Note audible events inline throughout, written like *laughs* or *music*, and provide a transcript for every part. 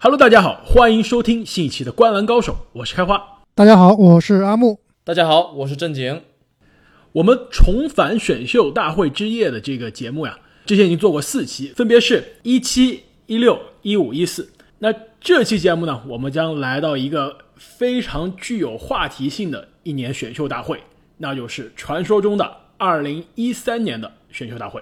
Hello，大家好，欢迎收听新一期的《观篮高手》，我是开花。大家好，我是阿木。大家好，我是正经。我们重返选秀大会之夜的这个节目呀，之前已经做过四期，分别是一七、一六、一五、一四。那这期节目呢，我们将来到一个非常具有话题性的一年选秀大会，那就是传说中的二零一三年的选秀大会。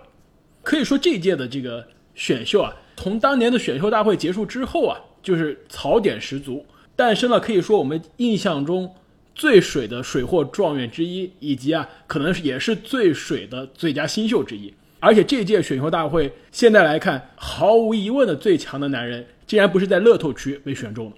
可以说，这届的这个选秀啊。从当年的选秀大会结束之后啊，就是槽点十足，诞生了可以说我们印象中最水的水货状元之一，以及啊，可能也是最水的最佳新秀之一。而且这届选秀大会现在来看，毫无疑问的最强的男人，竟然不是在乐透区被选中的。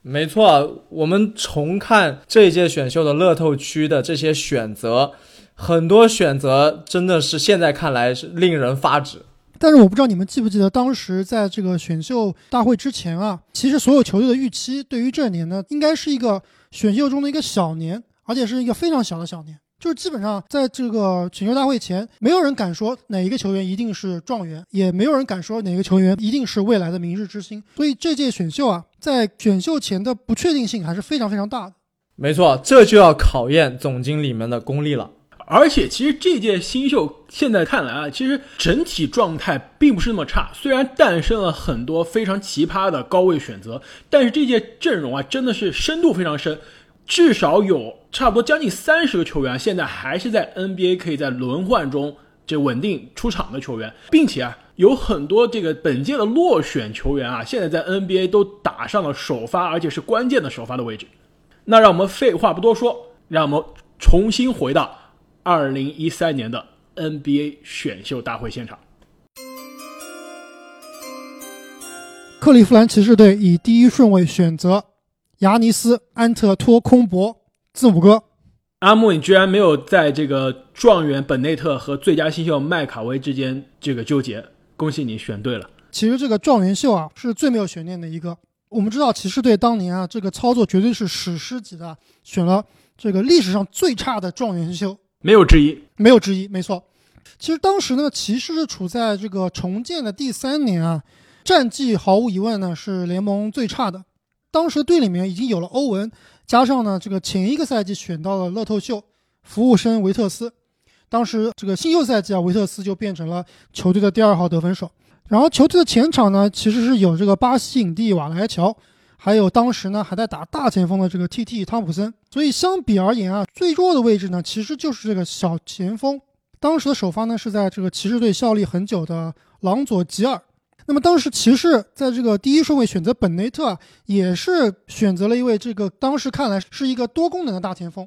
没错，我们重看这一届选秀的乐透区的这些选择，很多选择真的是现在看来是令人发指。但是我不知道你们记不记得，当时在这个选秀大会之前啊，其实所有球队的预期对于这年呢，应该是一个选秀中的一个小年，而且是一个非常小的小年。就是基本上在这个选秀大会前，没有人敢说哪一个球员一定是状元，也没有人敢说哪个球员一定是未来的明日之星。所以这届选秀啊，在选秀前的不确定性还是非常非常大的。没错，这就要考验总经理们的功力了。而且，其实这届新秀现在看来啊，其实整体状态并不是那么差。虽然诞生了很多非常奇葩的高位选择，但是这届阵容啊，真的是深度非常深，至少有差不多将近三十个球员现在还是在 NBA 可以在轮换中这稳定出场的球员，并且啊，有很多这个本届的落选球员啊，现在在 NBA 都打上了首发，而且是关键的首发的位置。那让我们废话不多说，让我们重新回到。二零一三年的 NBA 选秀大会现场，克利夫兰骑士队以第一顺位选择亚尼斯·安特托空博，字母哥。阿木，你居然没有在这个状元本内特和最佳新秀麦卡威之间这个纠结，恭喜你选对了。其实这个状元秀啊，是最没有悬念的一个。我们知道骑士队当年啊，这个操作绝对是史诗级的，选了这个历史上最差的状元秀。没有之一，没有之一，没错。其实当时呢，骑士是处在这个重建的第三年啊，战绩毫无疑问呢是联盟最差的。当时队里面已经有了欧文，加上呢这个前一个赛季选到了乐透秀服务生维特斯，当时这个新秀赛季啊，维特斯就变成了球队的第二号得分手。然后球队的前场呢，其实是有这个巴西影帝瓦莱乔。还有当时呢还在打大前锋的这个 T.T. 汤普森，所以相比而言啊，最弱的位置呢其实就是这个小前锋。当时的首发呢是在这个骑士队效力很久的朗佐吉尔。那么当时骑士在这个第一顺位选择本内特啊，也是选择了一位这个当时看来是一个多功能的大前锋，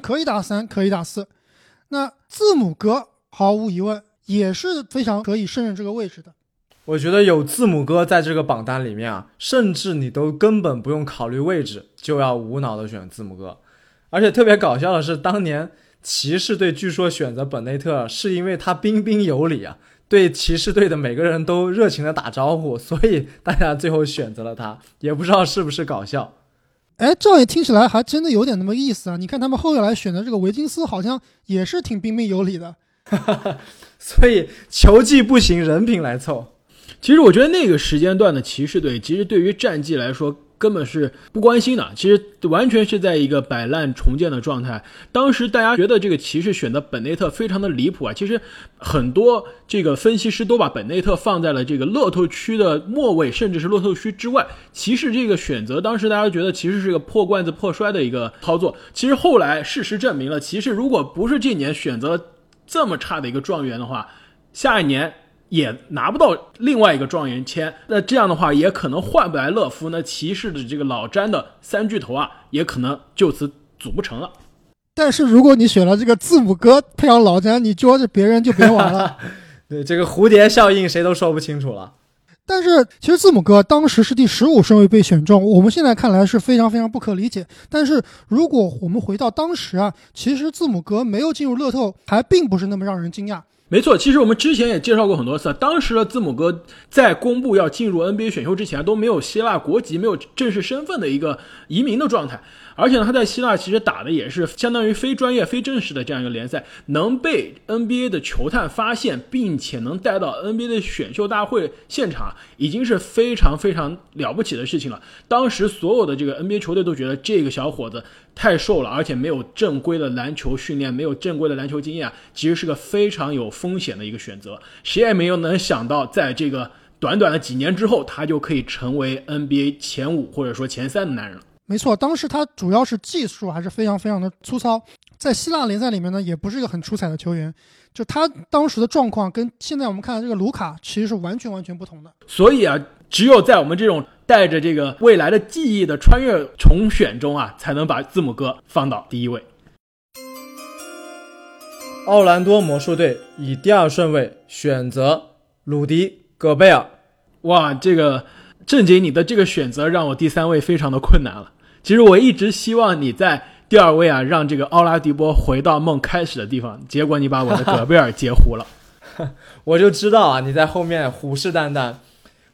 可以打三，可以打四。那字母哥毫无疑问也是非常可以胜任这个位置的。我觉得有字母哥在这个榜单里面啊，甚至你都根本不用考虑位置，就要无脑的选字母哥。而且特别搞笑的是，当年骑士队据说选择本内特，是因为他彬彬有礼啊，对骑士队的每个人都热情的打招呼，所以大家最后选择了他。也不知道是不是搞笑。哎，这样也听起来还真的有点那么意思啊！你看他们后来选的这个维金斯，好像也是挺彬彬有礼的。*laughs* 所以球技不行，人品来凑。其实我觉得那个时间段的骑士队，其实对于战绩来说根本是不关心的，其实完全是在一个摆烂重建的状态。当时大家觉得这个骑士选的本内特非常的离谱啊，其实很多这个分析师都把本内特放在了这个乐透区的末位，甚至是乐透区之外。骑士这个选择，当时大家觉得骑士是个破罐子破摔的一个操作。其实后来事实证明了，骑士如果不是这年选择这么差的一个状元的话，下一年。也拿不到另外一个状元签，那这样的话也可能换不来乐福。那骑士的这个老詹的三巨头啊，也可能就此组不成了。但是如果你选了这个字母哥配上老詹，你捉着别人就别玩了。*laughs* 对这个蝴蝶效应，谁都说不清楚了。但是其实字母哥当时是第十五顺位被选中，我们现在看来是非常非常不可理解。但是如果我们回到当时啊，其实字母哥没有进入乐透，还并不是那么让人惊讶。没错，其实我们之前也介绍过很多次，当时的字母哥在公布要进入 NBA 选秀之前都没有希腊国籍、没有正式身份的一个移民的状态。而且呢，他在希腊其实打的也是相当于非专业、非正式的这样一个联赛，能被 NBA 的球探发现，并且能带到 NBA 的选秀大会现场，已经是非常非常了不起的事情了。当时所有的这个 NBA 球队都觉得这个小伙子太瘦了，而且没有正规的篮球训练，没有正规的篮球经验，其实是个非常有风险的一个选择。谁也没有能想到，在这个短短的几年之后，他就可以成为 NBA 前五或者说前三的男人了。没错，当时他主要是技术还是非常非常的粗糙，在希腊联赛里面呢，也不是一个很出彩的球员。就他当时的状况跟现在我们看的这个卢卡其实是完全完全不同的。所以啊，只有在我们这种带着这个未来的记忆的穿越重选中啊，才能把字母哥放到第一位。奥兰多魔术队以第二顺位选择鲁迪·戈贝尔。哇，这个正经你的这个选择让我第三位非常的困难了。其实我一直希望你在第二位啊，让这个奥拉迪波回到梦开始的地方，结果你把我的戈贝尔截胡了。*laughs* 我就知道啊，你在后面虎视眈眈。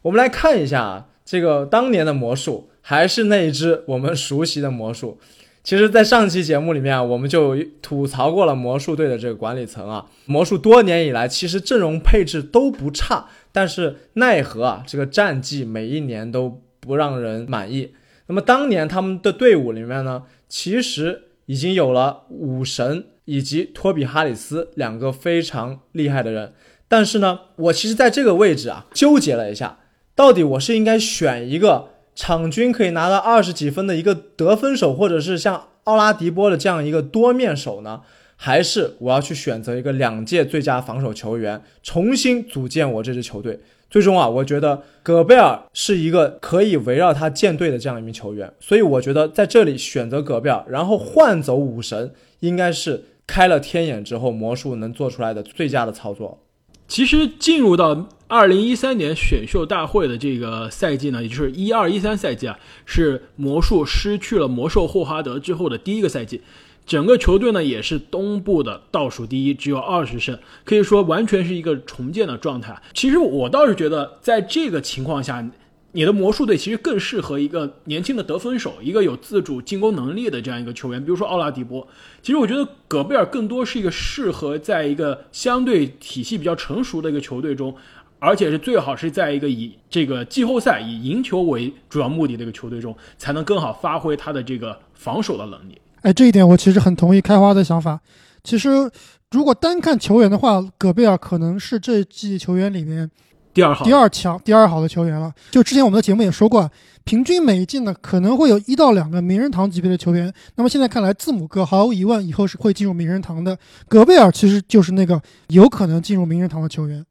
我们来看一下啊，这个当年的魔术还是那一支我们熟悉的魔术。其实，在上期节目里面啊，我们就吐槽过了魔术队的这个管理层啊。魔术多年以来其实阵容配置都不差，但是奈何啊，这个战绩每一年都不让人满意。那么当年他们的队伍里面呢，其实已经有了武神以及托比哈里斯两个非常厉害的人，但是呢，我其实在这个位置啊纠结了一下，到底我是应该选一个场均可以拿到二十几分的一个得分手，或者是像奥拉迪波的这样一个多面手呢，还是我要去选择一个两届最佳防守球员，重新组建我这支球队？最终啊，我觉得戈贝尔是一个可以围绕他建队的这样一名球员，所以我觉得在这里选择戈贝尔，然后换走武神，应该是开了天眼之后魔术能做出来的最佳的操作。其实进入到二零一三年选秀大会的这个赛季呢，也就是一二一三赛季啊，是魔术失去了魔兽霍华德之后的第一个赛季。整个球队呢也是东部的倒数第一，只有二十胜，可以说完全是一个重建的状态。其实我倒是觉得，在这个情况下，你的魔术队其实更适合一个年轻的得分手，一个有自主进攻能力的这样一个球员，比如说奥拉迪波。其实我觉得戈贝尔更多是一个适合在一个相对体系比较成熟的一个球队中，而且是最好是在一个以这个季后赛以赢球为主要目的的一个球队中，才能更好发挥他的这个防守的能力。哎，这一点我其实很同意开花的想法。其实，如果单看球员的话，戈贝尔可能是这季球员里面第二好、第二强、第二好的球员了。就之前我们的节目也说过，平均每一季呢可能会有一到两个名人堂级别的球员。那么现在看来，字母哥毫无疑问以后是会进入名人堂的。戈贝尔其实就是那个有可能进入名人堂的球员。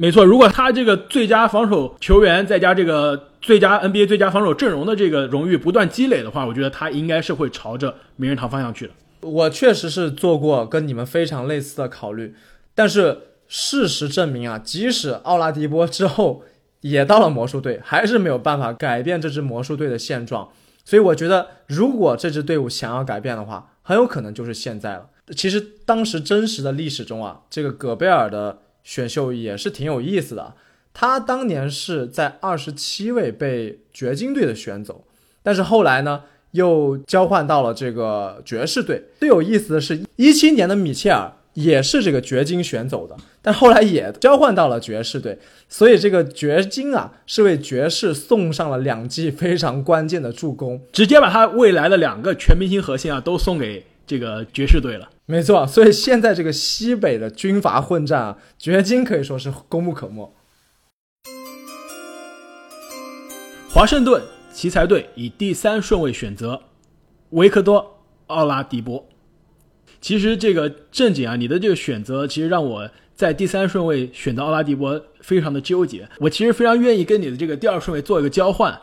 没错，如果他这个最佳防守球员再加这个最佳 NBA 最佳防守阵容的这个荣誉不断积累的话，我觉得他应该是会朝着名人堂方向去的。我确实是做过跟你们非常类似的考虑，但是事实证明啊，即使奥拉迪波之后也到了魔术队，还是没有办法改变这支魔术队的现状。所以我觉得，如果这支队伍想要改变的话，很有可能就是现在了。其实当时真实的历史中啊，这个戈贝尔的。选秀也是挺有意思的，他当年是在二十七位被掘金队的选走，但是后来呢又交换到了这个爵士队。最有意思的是，一七年的米切尔也是这个掘金选走的，但后来也交换到了爵士队。所以这个掘金啊是为爵士送上了两记非常关键的助攻，直接把他未来的两个全明星核心啊都送给这个爵士队了。没错，所以现在这个西北的军阀混战啊，掘金可以说是功不可没。华盛顿奇才队以第三顺位选择维克多·奥拉迪波。其实这个正经啊，你的这个选择其实让我在第三顺位选择奥拉迪波非常的纠结。我其实非常愿意跟你的这个第二顺位做一个交换，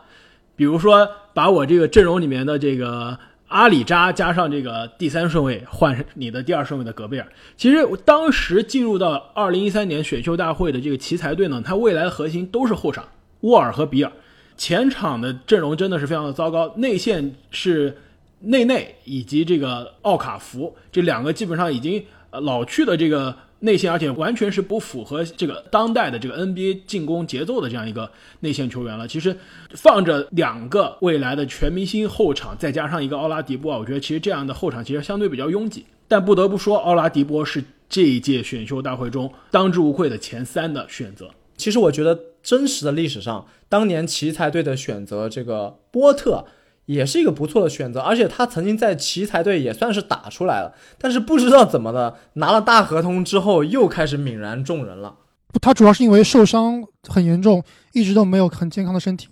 比如说把我这个阵容里面的这个。阿里扎加上这个第三顺位换你的第二顺位的戈贝尔，其实当时进入到二零一三年选秀大会的这个奇才队呢，他未来的核心都是后场沃尔和比尔，前场的阵容真的是非常的糟糕，内线是内内以及这个奥卡福这两个基本上已经呃老去的这个内线，而且完全是不符合这个当代的这个 NBA 进攻节奏的这样一个内线球员了。其实放着两个未来的全明星后场，再加上一个奥拉迪波啊，我觉得其实这样的后场其实相对比较拥挤。但不得不说，奥拉迪波是这一届选秀大会中当之无愧的前三的选择。其实我觉得真实的历史上，当年奇才队的选择这个波特也是一个不错的选择，而且他曾经在奇才队也算是打出来了，但是不知道怎么的，拿了大合同之后又开始泯然众人了。他主要是因为受伤很严重，一直都没有很健康的身体。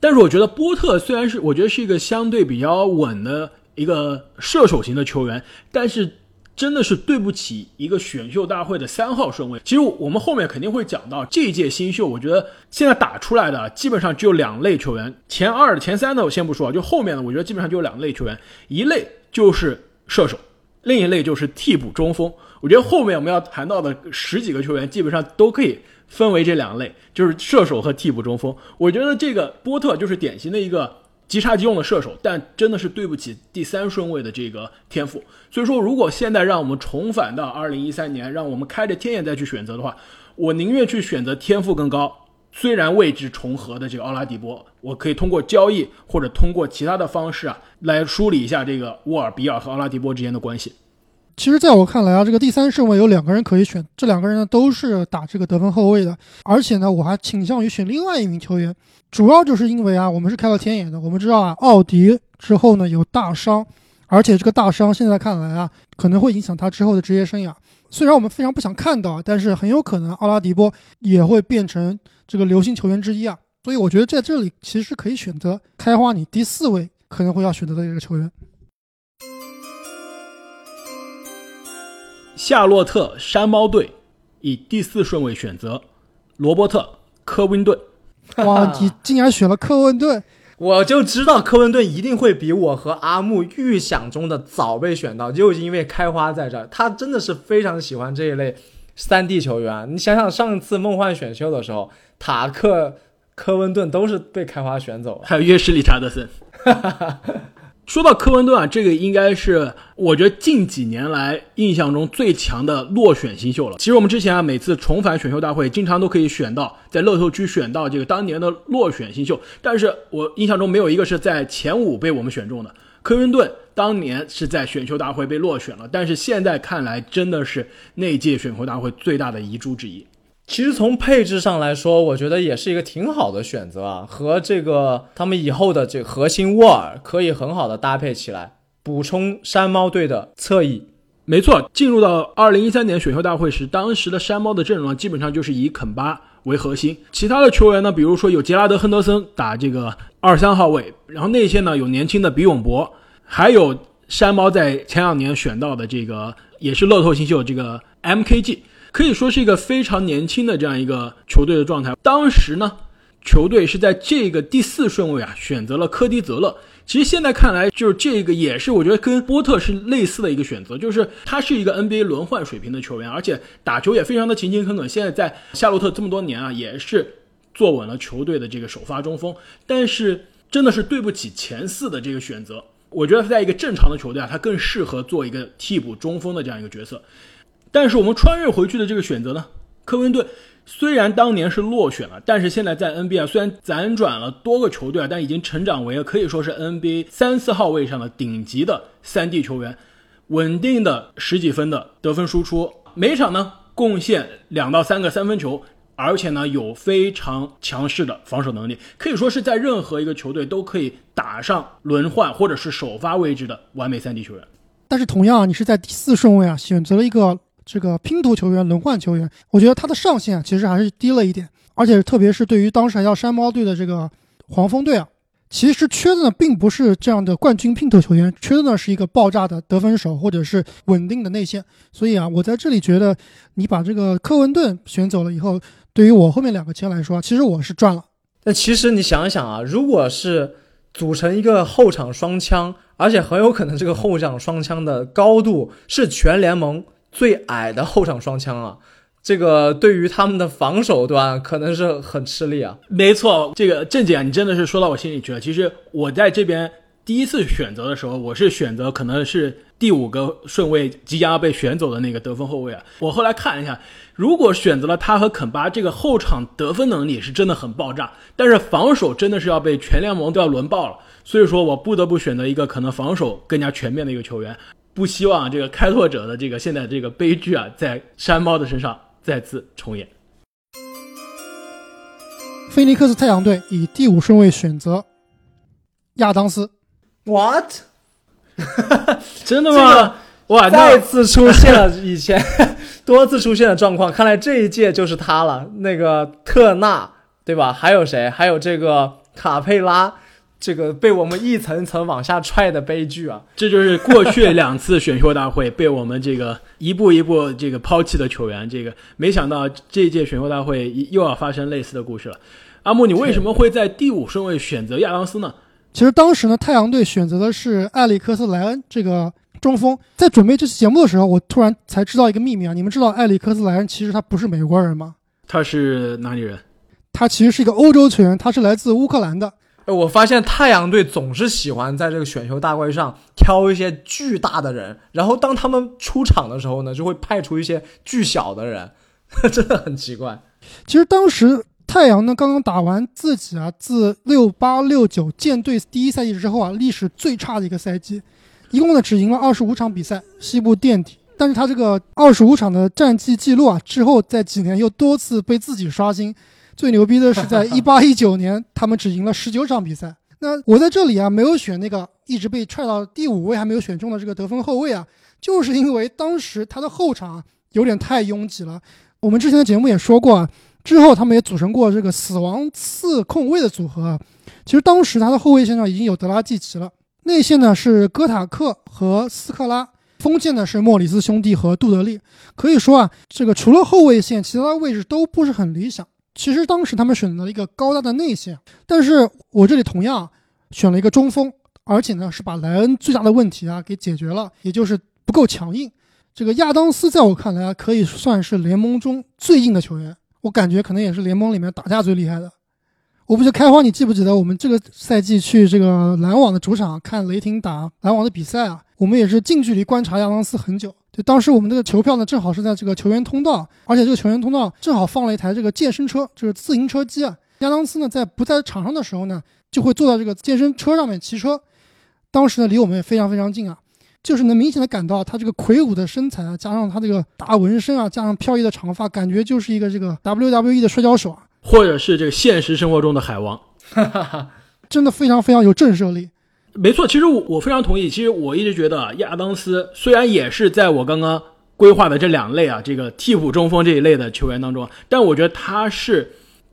但是我觉得波特虽然是我觉得是一个相对比较稳的一个射手型的球员，但是。真的是对不起一个选秀大会的三号顺位。其实我们后面肯定会讲到这一届新秀，我觉得现在打出来的基本上只有两类球员，前二、前三的我先不说，就后面的我觉得基本上就有两类球员，一类就是射手，另一类就是替补中锋。我觉得后面我们要谈到的十几个球员基本上都可以分为这两类，就是射手和替补中锋。我觉得这个波特就是典型的一个。即插即用的射手，但真的是对不起第三顺位的这个天赋。所以说，如果现在让我们重返到二零一三年，让我们开着天眼再去选择的话，我宁愿去选择天赋更高，虽然位置重合的这个奥拉迪波，我可以通过交易或者通过其他的方式啊，来梳理一下这个沃尔比尔和奥拉迪波之间的关系。其实，在我看来啊，这个第三顺位有两个人可以选，这两个人呢都是打这个得分后卫的，而且呢，我还倾向于选另外一名球员，主要就是因为啊，我们是开了天眼的，我们知道啊，奥迪之后呢有大伤，而且这个大伤现在看来啊，可能会影响他之后的职业生涯。虽然我们非常不想看到，但是很有可能奥拉迪波也会变成这个流星球员之一啊，所以我觉得在这里其实可以选择开花你第四位可能会要选择的一个球员。夏洛特山猫队以第四顺位选择罗伯特·科温顿。哇，你竟然选了科温顿！我就知道科温顿一定会比我和阿木预想中的早被选到，就是因为开花在这儿，他真的是非常喜欢这一类三 D 球员。你想想，上次梦幻选秀的时候，塔克、科温顿都是被开花选走了，还有约什理查德森。*laughs* 说到科温顿啊，这个应该是我觉得近几年来印象中最强的落选新秀了。其实我们之前啊，每次重返选秀大会，经常都可以选到在乐透区选到这个当年的落选新秀，但是我印象中没有一个是在前五被我们选中的。科温顿当年是在选秀大会被落选了，但是现在看来真的是那届选秀大会最大的遗珠之一。其实从配置上来说，我觉得也是一个挺好的选择啊，和这个他们以后的这个核心沃尔可以很好的搭配起来，补充山猫队的侧翼。没错，进入到二零一三年选秀大会时，当时的山猫的阵容基本上就是以肯巴为核心，其他的球员呢，比如说有杰拉德亨德森打这个二三号位，然后内线呢有年轻的比永博，还有山猫在前两年选到的这个也是乐透新秀这个 MKG。可以说是一个非常年轻的这样一个球队的状态。当时呢，球队是在这个第四顺位啊，选择了科迪泽勒。其实现在看来，就是这个也是我觉得跟波特是类似的一个选择，就是他是一个 NBA 轮换水平的球员，而且打球也非常的勤勤恳恳。现在在夏洛特这么多年啊，也是坐稳了球队的这个首发中锋。但是真的是对不起前四的这个选择，我觉得在一个正常的球队啊，他更适合做一个替补中锋的这样一个角色。但是我们穿越回去的这个选择呢？科温顿虽然当年是落选了，但是现在在 NBA 虽然辗转了多个球队啊，但已经成长为了可以说是 NBA 三四号位上的顶级的三 D 球员，稳定的十几分的得分输出，每场呢贡献两到三个三分球，而且呢有非常强势的防守能力，可以说是在任何一个球队都可以打上轮换或者是首发位置的完美三 D 球员。但是同样，你是在第四顺位啊，选择了一个。这个拼图球员、轮换球员，我觉得他的上限啊，其实还是低了一点。而且，特别是对于当时还叫山猫队的这个黄蜂队啊，其实缺的呢，并不是这样的冠军拼图球员，缺的呢是一个爆炸的得分手或者是稳定的内线。所以啊，我在这里觉得，你把这个科文顿选走了以后，对于我后面两个签来说，其实我是赚了。那其实你想一想啊，如果是组成一个后场双枪，而且很有可能这个后场双枪的高度是全联盟。最矮的后场双枪啊，这个对于他们的防守端可能是很吃力啊。没错，这个郑姐，你真的是说到我心里去了。其实我在这边第一次选择的时候，我是选择可能是第五个顺位即将要被选走的那个得分后卫啊。我后来看一下，如果选择了他和肯巴，这个后场得分能力是真的很爆炸，但是防守真的是要被全联盟都要轮爆了。所以说我不得不选择一个可能防守更加全面的一个球员。不希望这个开拓者的这个现在这个悲剧啊，在山猫的身上再次重演。菲尼克斯太阳队以第五顺位选择亚当斯。What？*laughs* 真的吗？哇，再那次出现了以前多次出现的状况，看来这一届就是他了。那个特纳，对吧？还有谁？还有这个卡佩拉，这个被我们一层层往下踹的悲剧啊！这就是过去两次选秀大会 *laughs* 被我们这个一步一步这个抛弃的球员。这个没想到这一届选秀大会又要发生类似的故事了。阿木，你为什么会在第五顺位选择亚当斯呢？其实当时呢，太阳队选择的是艾里克斯莱恩这个中锋。在准备这期节目的时候，我突然才知道一个秘密啊！你们知道艾里克斯莱恩其实他不是美国人吗？他是哪里人？他其实是一个欧洲球员，他是来自乌克兰的。哎我发现太阳队总是喜欢在这个选秀大会上挑一些巨大的人，然后当他们出场的时候呢，就会派出一些巨小的人，*laughs* 真的很奇怪。其实当时太阳呢刚刚打完自己啊自六八六九建队第一赛季之后啊历史最差的一个赛季，一共呢只赢了二十五场比赛，西部垫底。但是他这个二十五场的战绩记录啊，之后在几年又多次被自己刷新。最牛逼的是在一八一九年，他们只赢了十九场比赛。那我在这里啊没有选那个一直被踹到第五位还没有选中的这个得分后卫啊，就是因为当时他的后场有点太拥挤了。我们之前的节目也说过啊，之后他们也组成过这个死亡四控卫的组合啊。其实当时他的后卫线上已经有德拉季奇了，内线呢是哥塔克和斯克拉，锋线呢是莫里斯兄弟和杜德利。可以说啊，这个除了后卫线，其他位置都不是很理想。其实当时他们选择了一个高大的内线，但是我这里同样选了一个中锋，而且呢是把莱恩最大的问题啊给解决了，也就是不够强硬。这个亚当斯在我看来啊，可以算是联盟中最硬的球员，我感觉可能也是联盟里面打架最厉害的。我不知道开花，你记不记得我们这个赛季去这个篮网的主场看雷霆打篮网的比赛啊？我们也是近距离观察亚当斯很久。就当时我们这个球票呢，正好是在这个球员通道，而且这个球员通道正好放了一台这个健身车，就是自行车机啊。亚当斯呢，在不在场上的时候呢，就会坐在这个健身车上面骑车。当时呢，离我们也非常非常近啊，就是能明显的感到他这个魁梧的身材啊，加上他这个大纹身啊，加上飘逸的长发，感觉就是一个这个 WWE 的摔跤手啊，或者是这个现实生活中的海王？哈 *laughs* 哈真的非常非常有震慑力。没错，其实我我非常同意。其实我一直觉得，亚当斯虽然也是在我刚刚规划的这两类啊，这个替补中锋这一类的球员当中，但我觉得他是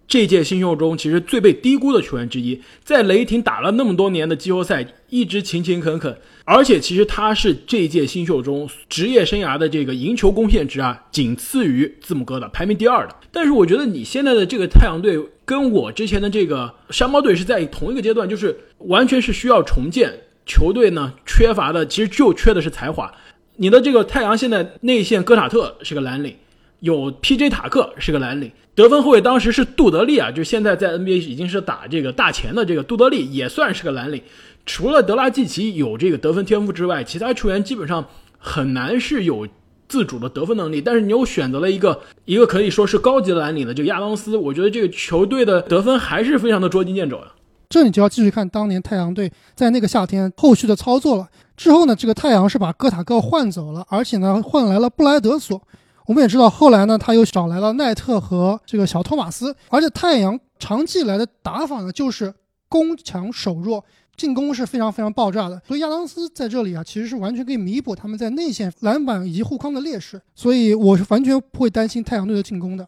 这届新秀中其实最被低估的球员之一。在雷霆打了那么多年的季后赛，一直勤勤恳恳，而且其实他是这届新秀中职业生涯的这个赢球贡献值啊，仅次于字母哥的，排名第二的。但是我觉得你现在的这个太阳队跟我之前的这个山猫队是在同一个阶段，就是完全是需要重建球队呢，缺乏的其实就缺的是才华。你的这个太阳现在内线戈塔特是个蓝领，有 P.J. 塔克是个蓝领，得分后卫当时是杜德利啊，就现在在 NBA 已经是打这个大前的这个杜德利也算是个蓝领。除了德拉季奇有这个得分天赋之外，其他球员基本上很难是有自主的得分能力。但是你又选择了一个一个可以说是高级蓝领的这个亚当斯，我觉得这个球队的得分还是非常的捉襟见肘呀。这你就要继续看当年太阳队在那个夏天后续的操作了。之后呢，这个太阳是把哥塔克换走了，而且呢换来了布莱德索。我们也知道，后来呢他又找来了奈特和这个小托马斯。而且太阳长期以来的打法呢就是攻强守弱，进攻是非常非常爆炸的。所以亚当斯在这里啊，其实是完全可以弥补他们在内线篮板以及护框的劣势。所以我是完全不会担心太阳队的进攻的。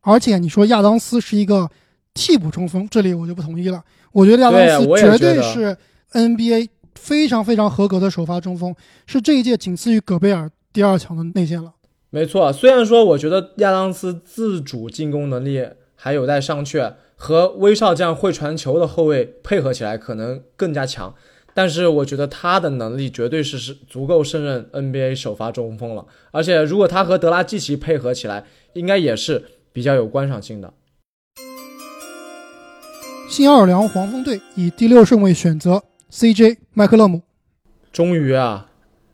而且你说亚当斯是一个替补中锋，这里我就不同意了。我觉得亚当斯绝对是 NBA 非常非常合格的首发中锋，是这一届仅次于戈贝尔第二强的内线了。没错，虽然说我觉得亚当斯自主进攻能力还有待商榷，和威少这样会传球的后卫配合起来可能更加强，但是我觉得他的能力绝对是是足够胜任 NBA 首发中锋了。而且如果他和德拉季奇配合起来，应该也是比较有观赏性的。新奥尔良黄蜂队以第六顺位选择 CJ 麦克勒姆。终于啊，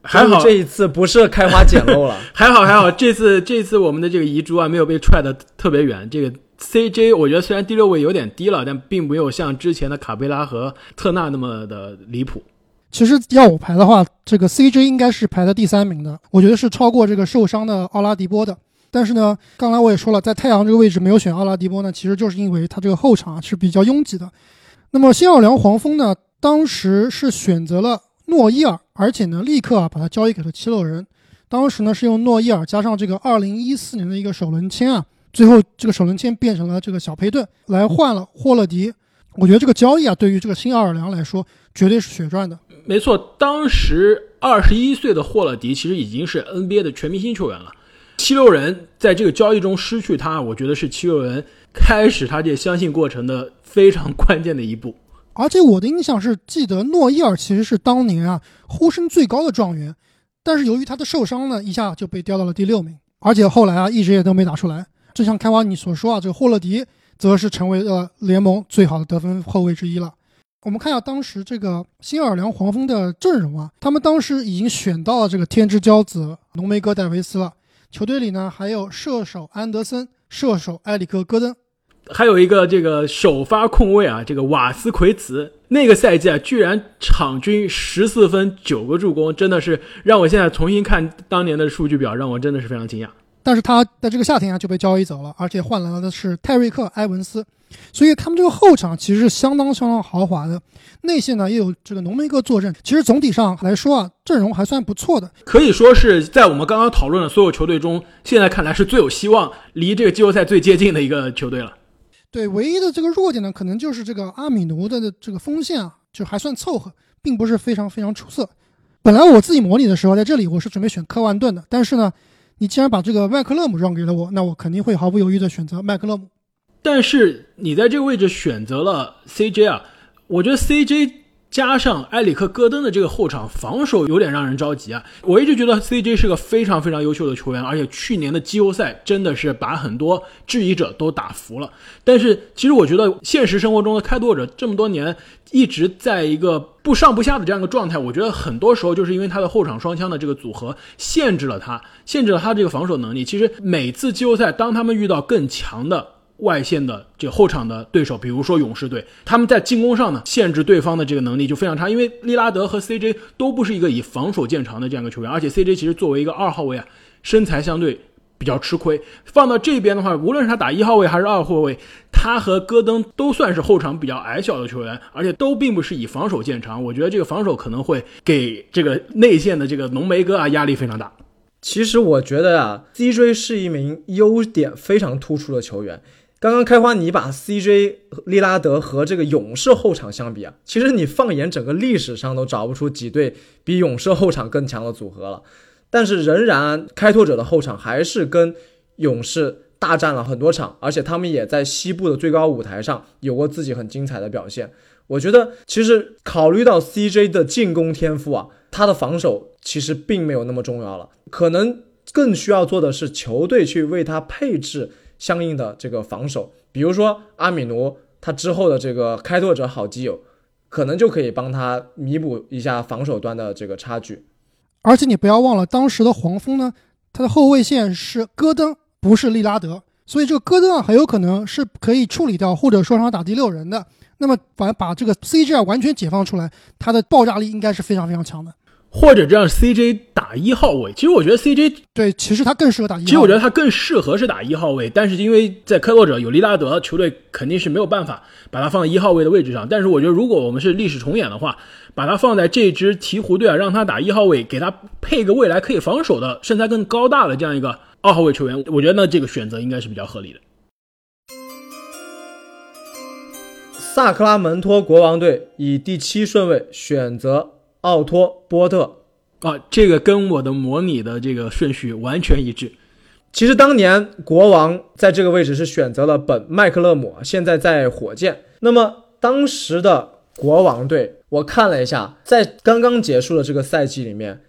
还好这一次不是开花捡漏了。*laughs* 还好还好，这次这次我们的这个遗珠啊没有被踹的特别远。这个 CJ 我觉得虽然第六位有点低了，但并没有像之前的卡贝拉和特纳那么的离谱。其实要我排的话，这个 CJ 应该是排在第三名的，我觉得是超过这个受伤的奥拉迪波的。但是呢，刚才我也说了，在太阳这个位置没有选奥拉迪波呢，其实就是因为他这个后场是比较拥挤的。那么新奥尔良黄蜂呢，当时是选择了诺伊尔，而且呢立刻啊把他交易给了七六人。当时呢是用诺伊尔加上这个2014年的一个首轮签啊，最后这个首轮签变成了这个小佩顿来换了霍勒迪。我觉得这个交易啊，对于这个新奥尔良来说绝对是血赚的。没错，当时二十一岁的霍勒迪其实已经是 NBA 的全明星球员了。七六人在这个交易中失去他，我觉得是七六人开始他这相信过程的非常关键的一步。而且我的印象是，记得诺伊尔其实是当年啊呼声最高的状元，但是由于他的受伤呢，一下就被调到了第六名，而且后来啊一直也都没打出来。就像开挖你所说啊，这个霍勒迪则是成为了联盟最好的得分后卫之一了。我们看一下当时这个新奥尔良黄蜂的阵容啊，他们当时已经选到了这个天之骄子浓眉哥戴维斯了。球队里呢，还有射手安德森、射手埃里克·戈登，还有一个这个首发控卫啊，这个瓦斯奎茨。那个赛季啊，居然场均十四分、九个助攻，真的是让我现在重新看当年的数据表，让我真的是非常惊讶。但是他在这个夏天啊就被交易走了，而且换来了的是泰瑞克·埃文斯。所以他们这个后场其实是相当相当豪华的，内线呢也有这个浓眉哥坐镇。其实总体上来说啊，阵容还算不错的，可以说是在我们刚刚讨论的所有球队中，现在看来是最有希望离这个季后赛最接近的一个球队了。对，唯一的这个弱点呢，可能就是这个阿米奴的这个锋线啊，就还算凑合，并不是非常非常出色。本来我自己模拟的时候，在这里我是准备选科万顿的，但是呢，你既然把这个麦克勒姆让给了我，那我肯定会毫不犹豫的选择麦克勒姆。但是你在这个位置选择了 CJ 啊，我觉得 CJ 加上埃里克·戈登的这个后场防守有点让人着急啊。我一直觉得 CJ 是个非常非常优秀的球员，而且去年的季后赛真的是把很多质疑者都打服了。但是其实我觉得现实生活中的开拓者这么多年一直在一个不上不下的这样一个状态，我觉得很多时候就是因为他的后场双枪的这个组合限制了他，限制了他这个防守能力。其实每次季后赛当他们遇到更强的外线的这个后场的对手，比如说勇士队，他们在进攻上呢限制对方的这个能力就非常差，因为利拉德和 CJ 都不是一个以防守见长的这样一个球员，而且 CJ 其实作为一个二号位啊，身材相对比较吃亏。放到这边的话，无论是他打一号位还是二号位，他和戈登都算是后场比较矮小的球员，而且都并不是以防守见长。我觉得这个防守可能会给这个内线的这个浓眉哥啊压力非常大。其实我觉得啊，CJ 是一名优点非常突出的球员。刚刚开花，你把 CJ 利拉德和这个勇士后场相比啊，其实你放眼整个历史上都找不出几队比勇士后场更强的组合了。但是仍然，开拓者的后场还是跟勇士大战了很多场，而且他们也在西部的最高舞台上有过自己很精彩的表现。我觉得，其实考虑到 CJ 的进攻天赋啊，他的防守其实并没有那么重要了，可能更需要做的是球队去为他配置。相应的这个防守，比如说阿米奴，他之后的这个开拓者好基友，可能就可以帮他弥补一下防守端的这个差距。而且你不要忘了，当时的黄蜂呢，他的后卫线是戈登，不是利拉德，所以这个戈登啊，很有可能是可以处理掉或者说让他打第六人的。那么把把这个 CJ 完全解放出来，他的爆炸力应该是非常非常强的。或者这样 CJ 打一号位，其实我觉得 CJ 对，其实他更适合打一号位。其实我觉得他更适合是打一号位，但是因为在开拓者有利拉德，球队肯定是没有办法把他放在一号位的位置上。但是我觉得如果我们是历史重演的话，把他放在这支鹈鹕队啊，让他打一号位，给他配个未来可以防守的、身材更高大的这样一个二号位球员，我觉得呢这个选择应该是比较合理的。萨克拉门托国王队以第七顺位选择。奥托波特啊，这个跟我的模拟的这个顺序完全一致。其实当年国王在这个位置是选择了本麦克勒姆，现在在火箭。那么当时的国王队，我看了一下，在刚刚结束的这个赛季里面，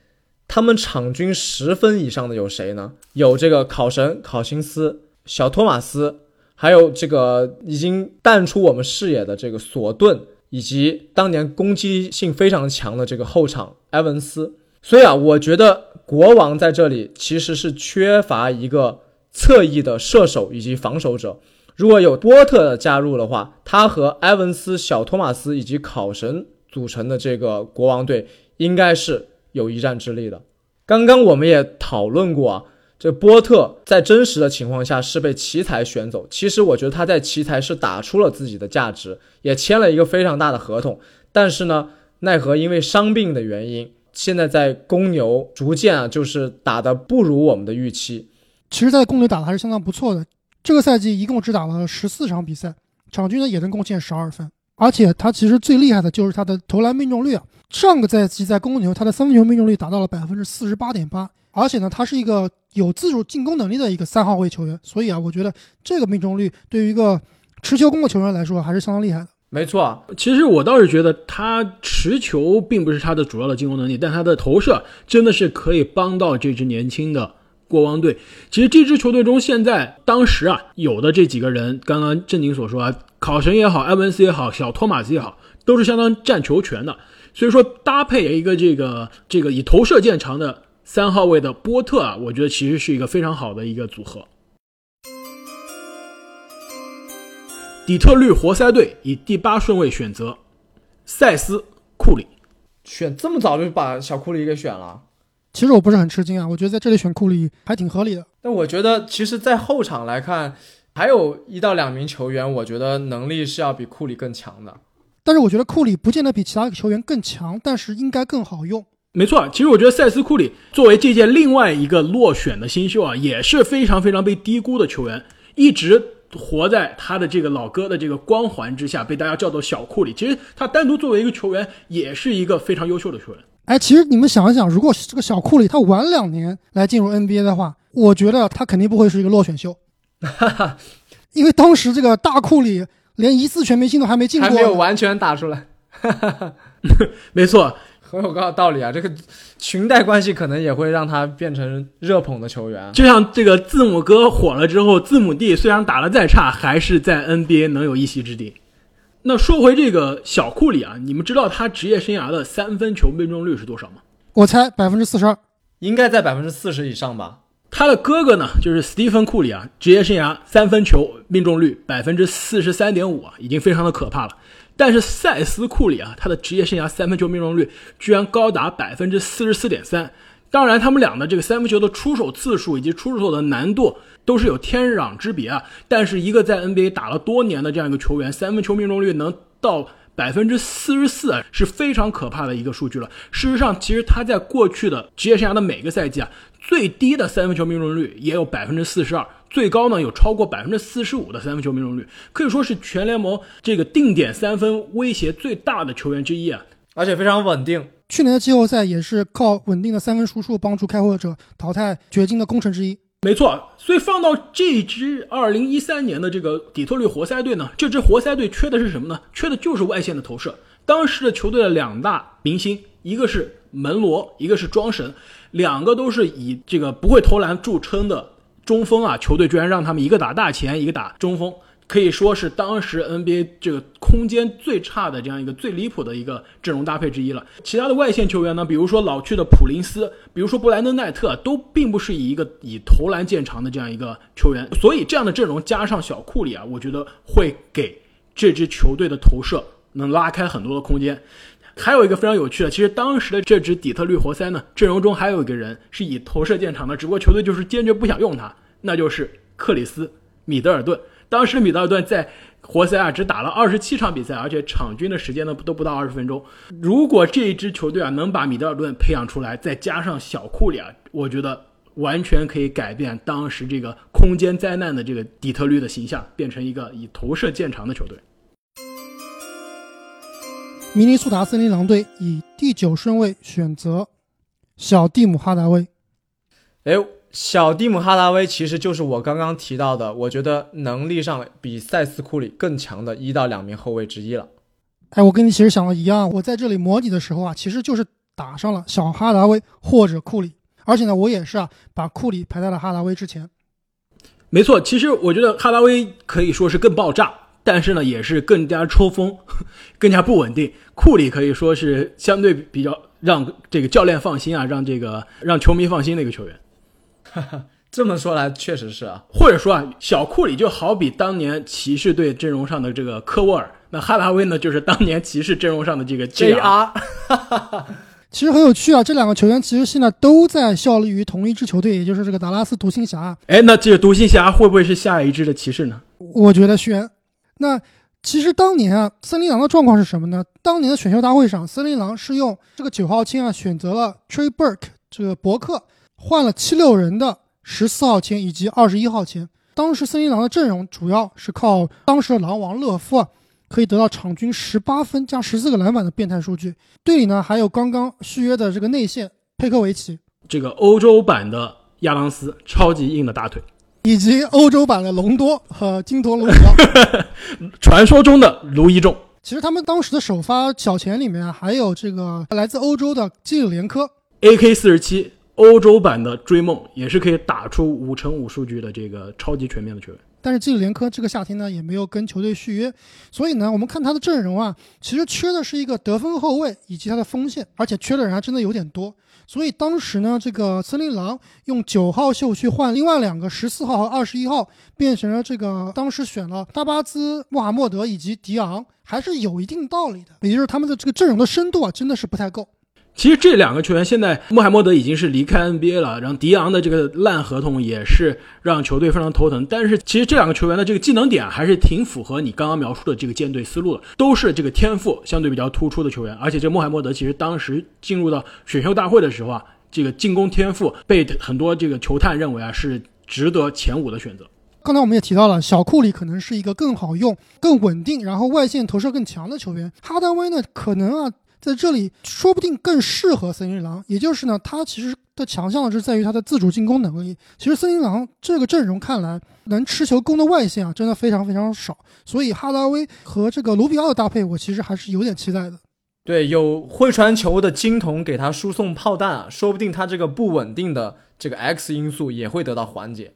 他们场均十分以上的有谁呢？有这个考神、考辛斯、小托马斯，还有这个已经淡出我们视野的这个索顿。以及当年攻击性非常强的这个后场埃文斯，所以啊，我觉得国王在这里其实是缺乏一个侧翼的射手以及防守者。如果有波特的加入的话，他和埃文斯、小托马斯以及考神组成的这个国王队应该是有一战之力的。刚刚我们也讨论过啊，这波特在真实的情况下是被奇才选走。其实我觉得他在奇才是打出了自己的价值，也签了一个非常大的合同。但是呢，奈何因为伤病的原因，现在在公牛逐渐啊就是打的不如我们的预期。其实，在公牛打的还是相当不错的。这个赛季一共只打了十四场比赛，场均呢也能贡献十二分，而且他其实最厉害的就是他的投篮命中率啊。上个赛季在公牛，他的三分球命中率达到了百分之四十八点八，而且呢，他是一个有自主进攻能力的一个三号位球员，所以啊，我觉得这个命中率对于一个持球攻的球员来说还是相当厉害的。没错，其实我倒是觉得他持球并不是他的主要的进攻能力，但他的投射真的是可以帮到这支年轻的。国王队，其实这支球队中，现在当时啊有的这几个人，刚刚正经所说啊，考神也好，埃文斯也好，小托马斯也好，都是相当占球权的。所以说搭配一个这个这个以投射见长的三号位的波特啊，我觉得其实是一个非常好的一个组合。底特律活塞队以第八顺位选择塞斯库里，选这么早就把小库里给选了。其实我不是很吃惊啊，我觉得在这里选库里还挺合理的。但我觉得，其实，在后场来看，还有一到两名球员，我觉得能力是要比库里更强的。但是我觉得库里不见得比其他球员更强，但是应该更好用。没错，其实我觉得塞斯库里作为这届另外一个落选的新秀啊，也是非常非常被低估的球员，一直活在他的这个老哥的这个光环之下，被大家叫做小库里。其实他单独作为一个球员，也是一个非常优秀的球员。哎，其实你们想一想，如果这个小库里他晚两年来进入 NBA 的话，我觉得他肯定不会是一个落选秀，*laughs* 因为当时这个大库里连一次全明星都还没进过，还没有完全打出来。*laughs* 没错，很有个道理啊。这个裙带关系可能也会让他变成热捧的球员，就像这个字母哥火了之后，字母弟虽然打得再差，还是在 NBA 能有一席之地。那说回这个小库里啊，你们知道他职业生涯的三分球命中率是多少吗？我猜百分之四十二，应该在百分之四十以上吧。他的哥哥呢，就是斯蒂芬库里啊，职业生涯三分球命中率百分之四十三点五啊，已经非常的可怕了。但是塞斯库里啊，他的职业生涯三分球命中率居然高达百分之四十四点三。当然，他们俩的这个三分球的出手次数以及出手的难度都是有天壤之别啊。但是，一个在 NBA 打了多年的这样一个球员，三分球命中率能到百分之四十四，是非常可怕的一个数据了。事实上，其实他在过去的职业生涯的每个赛季啊，最低的三分球命中率也有百分之四十二，最高呢有超过百分之四十五的三分球命中率，可以说是全联盟这个定点三分威胁最大的球员之一啊，而且非常稳定。去年的季后赛也是靠稳定的三分输出帮助开拓者淘汰掘金的功臣之一。没错，所以放到这支二零一三年的这个底特律活塞队呢，这支活塞队缺的是什么呢？缺的就是外线的投射。当时的球队的两大明星，一个是门罗，一个是庄神，两个都是以这个不会投篮著称的中锋啊。球队居然让他们一个打大前，一个打中锋。可以说是当时 NBA 这个空间最差的这样一个最离谱的一个阵容搭配之一了。其他的外线球员呢，比如说老去的普林斯，比如说布莱登奈特，都并不是以一个以投篮见长的这样一个球员。所以这样的阵容加上小库里啊，我觉得会给这支球队的投射能拉开很多的空间。还有一个非常有趣的，其实当时的这支底特律活塞呢，阵容中还有一个人是以投射见长的，只不过球队就是坚决不想用他，那就是克里斯米德尔顿。当时米德尔顿在活塞啊只打了二十七场比赛，而且场均的时间呢都不到二十分钟。如果这一支球队啊能把米德尔顿培养出来，再加上小库里啊，我觉得完全可以改变当时这个空间灾难的这个底特律的形象，变成一个以投射见长的球队。明尼苏达森林狼队以第九顺位选择小蒂姆哈达威。哎。小蒂姆·哈达威其实就是我刚刚提到的，我觉得能力上比塞斯·库里更强的一到两名后卫之一了。哎，我跟你其实想的一样，我在这里模拟的时候啊，其实就是打上了小哈达威或者库里，而且呢，我也是啊，把库里排在了哈达威之前。没错，其实我觉得哈达威可以说是更爆炸，但是呢，也是更加抽风，*laughs* 更加不稳定。库里可以说是相对比较让这个教练放心啊，让这个让球迷放心的一个球员。*laughs* 这么说来，确实是啊。或者说啊，小库里就好比当年骑士队阵容上的这个科沃尔，那哈达威呢，就是当年骑士阵容上的这个 *laughs* JR。其实很有趣啊，这两个球员其实现在都在效力于同一支球队，也就是这个达拉斯独行侠。哎，那这个独行侠会不会是下一支的骑士呢？我觉得悬。那其实当年啊，森林狼的状况是什么呢？当年的选秀大会上，森林狼是用这个九号签啊选择了 Trey Burke 这个伯克，换了七六人的十四号签以及二十一号签。当时森林狼的阵容主要是靠当时的狼王勒夫啊。可以得到场均十八分加十四个篮板的变态数据。队里呢还有刚刚续约的这个内线佩科维奇，这个欧洲版的亚当斯，超级硬的大腿，以及欧洲版的隆多和金陀卢比奥，*laughs* 传说中的卢一仲。其实他们当时的首发小前里面还有这个来自欧洲的基里连科，AK 四十七，欧洲版的追梦，也是可以打出五乘五数据的这个超级全面的球员。但是基里连科这个夏天呢也没有跟球队续约，所以呢，我们看他的阵容啊，其实缺的是一个得分后卫以及他的锋线，而且缺的人还真的有点多。所以当时呢，这个森林狼用九号秀去换另外两个十四号和二十一号，变成了这个当时选了大巴兹、穆罕默德以及迪昂，还是有一定道理的。也就是他们的这个阵容的深度啊，真的是不太够。其实这两个球员现在，穆罕默德已经是离开 NBA 了，然后迪昂的这个烂合同也是让球队非常头疼。但是其实这两个球员的这个技能点还是挺符合你刚刚描述的这个舰队思路的，都是这个天赋相对比较突出的球员。而且这穆罕默德其实当时进入到选秀大会的时候啊，这个进攻天赋被很多这个球探认为啊是值得前五的选择。刚才我们也提到了，小库里可能是一个更好用、更稳定，然后外线投射更强的球员。哈登威呢，可能啊。在这里说不定更适合森林狼，也就是呢，他其实的强项是在于他的自主进攻能力。其实森林狼这个阵容看来，能持球攻的外线啊，真的非常非常少。所以哈达威和这个卢比奥的搭配，我其实还是有点期待的。对，有会传球的金童给他输送炮弹啊，说不定他这个不稳定的这个 X 因素也会得到缓解。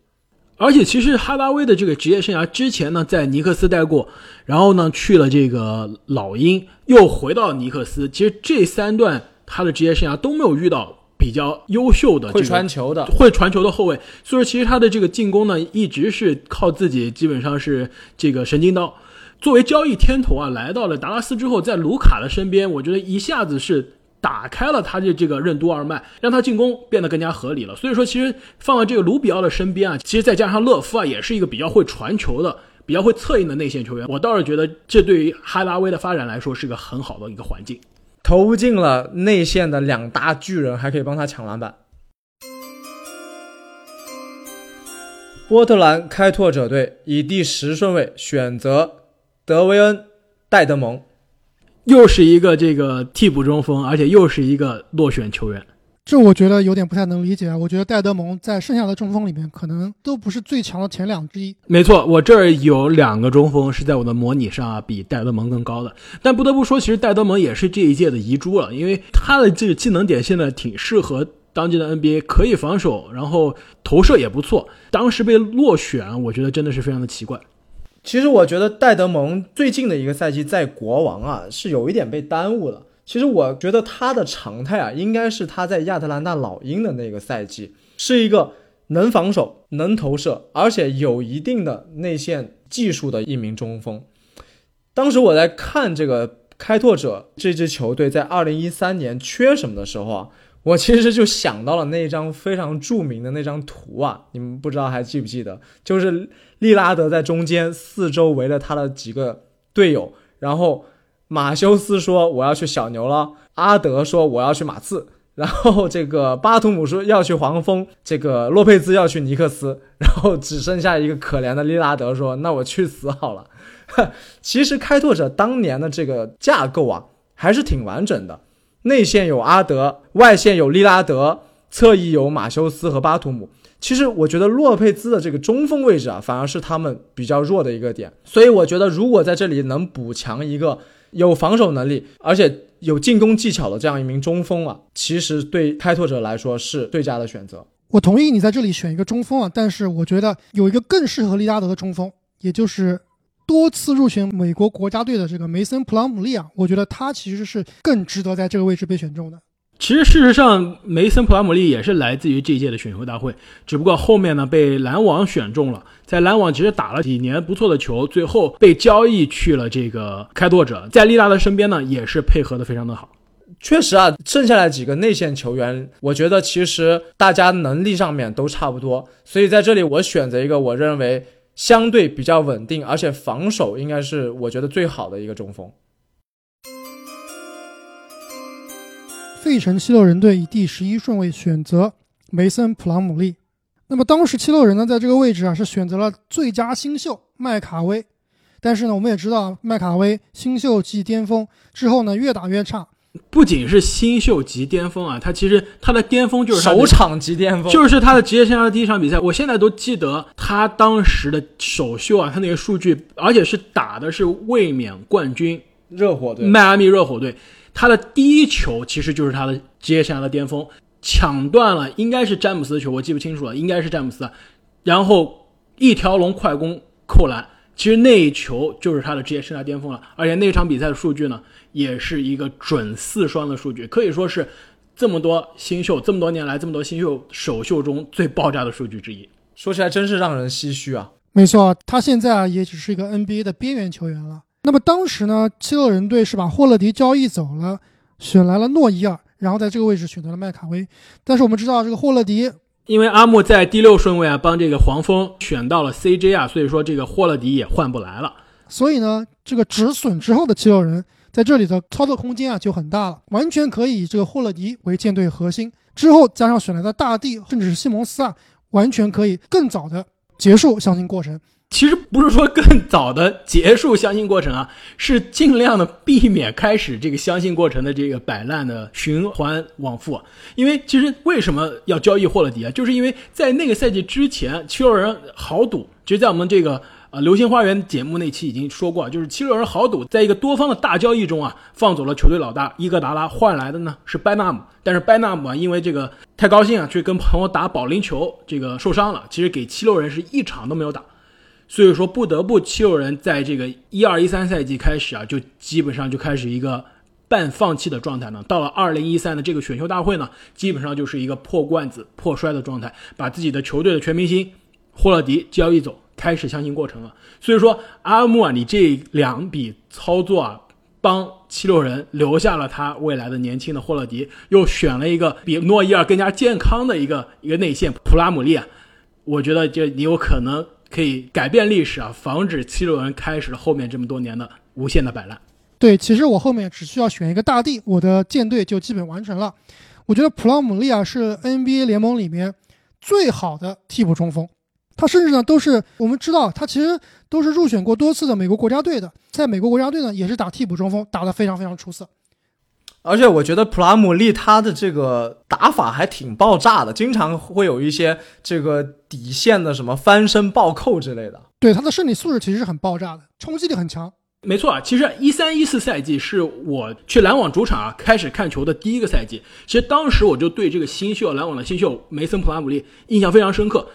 而且其实哈达威的这个职业生涯之前呢，在尼克斯待过，然后呢去了这个老鹰，又回到尼克斯。其实这三段他的职业生涯都没有遇到比较优秀的会传球的会传球的后卫，所以说其实他的这个进攻呢，一直是靠自己，基本上是这个神经刀。作为交易天头啊，来到了达拉斯之后，在卢卡的身边，我觉得一下子是。打开了他的这个任督二脉，让他进攻变得更加合理了。所以说，其实放到这个卢比奥的身边啊，其实再加上勒夫啊，也是一个比较会传球的、比较会策应的内线球员。我倒是觉得，这对于哈达威的发展来说是个很好的一个环境。投进了内线的两大巨人，还可以帮他抢篮板。波特兰开拓者队以第十顺位选择德维恩·戴德蒙。又是一个这个替补中锋，而且又是一个落选球员，这我觉得有点不太能理解啊。我觉得戴德蒙在剩下的中锋里面，可能都不是最强的前两之一。没错，我这儿有两个中锋是在我的模拟上啊，比戴德蒙更高的。但不得不说，其实戴德蒙也是这一届的遗珠了，因为他的这个技能点现在挺适合当今的 NBA，可以防守，然后投射也不错。当时被落选，我觉得真的是非常的奇怪。其实我觉得戴德蒙最近的一个赛季在国王啊是有一点被耽误了。其实我觉得他的常态啊应该是他在亚特兰大老鹰的那个赛季，是一个能防守、能投射，而且有一定的内线技术的一名中锋。当时我在看这个开拓者这支球队在二零一三年缺什么的时候啊，我其实就想到了那张非常著名的那张图啊，你们不知道还记不记得？就是。利拉德在中间，四周围了他的几个队友。然后马修斯说：“我要去小牛了。”阿德说：“我要去马刺。”然后这个巴图姆说：“要去黄蜂。”这个洛佩兹要去尼克斯。然后只剩下一个可怜的利拉德说：“那我去死好了。”其实开拓者当年的这个架构啊，还是挺完整的。内线有阿德，外线有利拉德，侧翼有马修斯和巴图姆。其实我觉得洛佩兹的这个中锋位置啊，反而是他们比较弱的一个点。所以我觉得，如果在这里能补强一个有防守能力，而且有进攻技巧的这样一名中锋啊，其实对开拓者来说是最佳的选择。我同意你在这里选一个中锋啊，但是我觉得有一个更适合利拉德的中锋，也就是多次入选美国国家队的这个梅森·普朗姆利啊，我觉得他其实是更值得在这个位置被选中的。其实事实上，梅森普拉姆利也是来自于这一届的选秀大会，只不过后面呢被篮网选中了，在篮网其实打了几年不错的球，最后被交易去了这个开拓者，在利拉德身边呢也是配合的非常的好。确实啊，剩下来几个内线球员，我觉得其实大家能力上面都差不多，所以在这里我选择一个我认为相对比较稳定，而且防守应该是我觉得最好的一个中锋。费城七六人队以第十一顺位选择梅森·普朗姆利。那么当时七六人呢，在这个位置啊是选择了最佳新秀麦卡威。但是呢，我们也知道麦卡威新秀级巅峰之后呢，越打越差。不仅是新秀级巅峰啊，他其实他的巅峰就是首场级巅峰，就是他的职业生涯的第一场比赛。我现在都记得他当时的首秀啊，他那个数据，而且是打的是卫冕冠军热火队，迈阿密热火队。他的第一球其实就是他的职业生涯的巅峰，抢断了应该是詹姆斯的球，我记不清楚了，应该是詹姆斯。然后一条龙快攻扣篮，其实那一球就是他的职业生涯巅峰了。而且那场比赛的数据呢，也是一个准四双的数据，可以说是这么多新秀这么多年来这么多新秀首秀中最爆炸的数据之一。说起来真是让人唏嘘啊！没错，他现在啊也只是一个 NBA 的边缘球员了。那么当时呢，七六人队是把霍勒迪交易走了，选来了诺伊尔，然后在这个位置选择了麦卡威。但是我们知道，这个霍勒迪因为阿木在第六顺位啊，帮这个黄蜂选到了 CJ 啊，所以说这个霍勒迪也换不来了。所以呢，这个止损之后的七六人在这里的操作空间啊就很大了，完全可以以这个霍勒迪为舰队核心，之后加上选来的大帝甚至是西蒙斯啊，完全可以更早的结束相亲过程。其实不是说更早的结束相亲过程啊，*laughs* 是尽量的避免开始这个相亲过程的这个摆烂的循环往复。因为其实为什么要交易霍勒迪啊？就是因为在那个赛季之前，七六人豪赌。就，在我们这个啊流星花园节目那期已经说过，就是七六人豪赌，在一个多方的大交易中啊，放走了球队老大伊戈达拉，换来的呢是拜纳姆。但是拜纳姆啊，因为这个太高兴啊，去跟朋友打保龄球，这个受伤了。其实给七六人是一场都没有打。所以说，不得不七六人在这个一二一三赛季开始啊，就基本上就开始一个半放弃的状态呢。到了二零一三的这个选秀大会呢，基本上就是一个破罐子破摔的状态，把自己的球队的全明星霍勒迪交易走，开始相信过程了。所以说，阿木啊，你这两笔操作啊，帮七六人留下了他未来的年轻的霍勒迪，又选了一个比诺伊尔更加健康的一个一个内线普拉姆利啊，我觉得就你有可能。可以改变历史啊，防止七六人开始后面这么多年的无限的摆烂。对，其实我后面只需要选一个大帝，我的舰队就基本完成了。我觉得普拉姆利啊是 NBA 联盟里面最好的替补中锋，他甚至呢都是我们知道他其实都是入选过多次的美国国家队的，在美国国家队呢也是打替补中锋，打得非常非常出色。而且我觉得普拉姆利他的这个打法还挺爆炸的，经常会有一些这个底线的什么翻身暴扣之类的。对他的身体素质其实是很爆炸的，冲击力很强。没错啊，其实一三一四赛季是我去篮网主场啊开始看球的第一个赛季。其实当时我就对这个新秀篮网的新秀梅森普拉姆利印象非常深刻。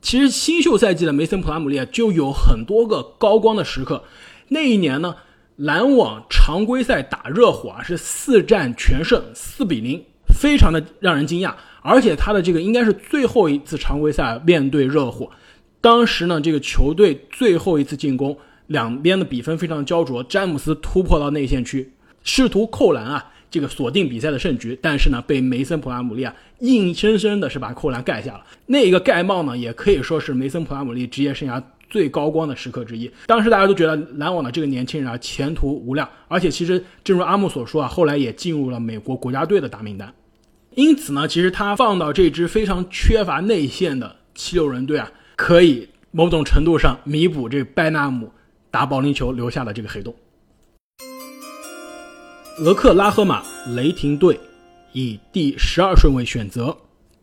其实新秀赛季的梅森普拉姆利啊就有很多个高光的时刻。那一年呢？篮网常规赛打热火啊，是四战全胜，四比零，非常的让人惊讶。而且他的这个应该是最后一次常规赛面对热火，当时呢，这个球队最后一次进攻，两边的比分非常焦灼，詹姆斯突破到内线区，试图扣篮啊，这个锁定比赛的胜局。但是呢，被梅森普拉姆利啊硬生生的是把扣篮盖下了。那一个盖帽呢，也可以说是梅森普拉姆利职业生涯。最高光的时刻之一，当时大家都觉得篮网的这个年轻人啊前途无量，而且其实正如阿木所说啊，后来也进入了美国国家队的大名单。因此呢，其实他放到这支非常缺乏内线的七六人队啊，可以某种程度上弥补这拜纳姆打保龄球留下的这个黑洞。俄克拉荷马雷霆队以第十二顺位选择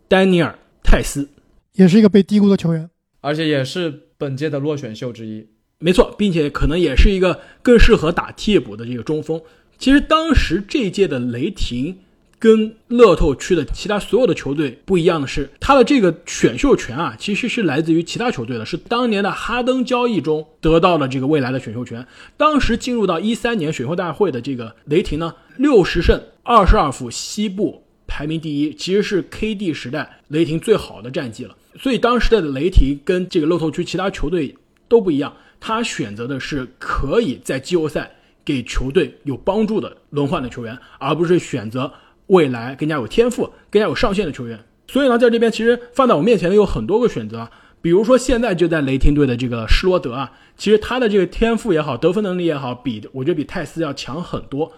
丹尼尔泰斯，也是一个被低估的球员，而且也是。本届的落选秀之一，没错，并且可能也是一个更适合打替补的这个中锋。其实当时这届的雷霆跟乐透区的其他所有的球队不一样的是，他的这个选秀权啊，其实是来自于其他球队的，是当年的哈登交易中得到了这个未来的选秀权。当时进入到一三年选秀大会的这个雷霆呢，六十胜二十二负西部排名第一，其实是 KD 时代雷霆最好的战绩了。所以当时的雷霆跟这个乐透区其他球队都不一样，他选择的是可以在季后赛给球队有帮助的轮换的球员，而不是选择未来更加有天赋、更加有上限的球员。所以呢，在这边其实放在我面前的有很多个选择，比如说现在就在雷霆队的这个施罗德啊，其实他的这个天赋也好，得分能力也好，比我觉得比泰斯要强很多。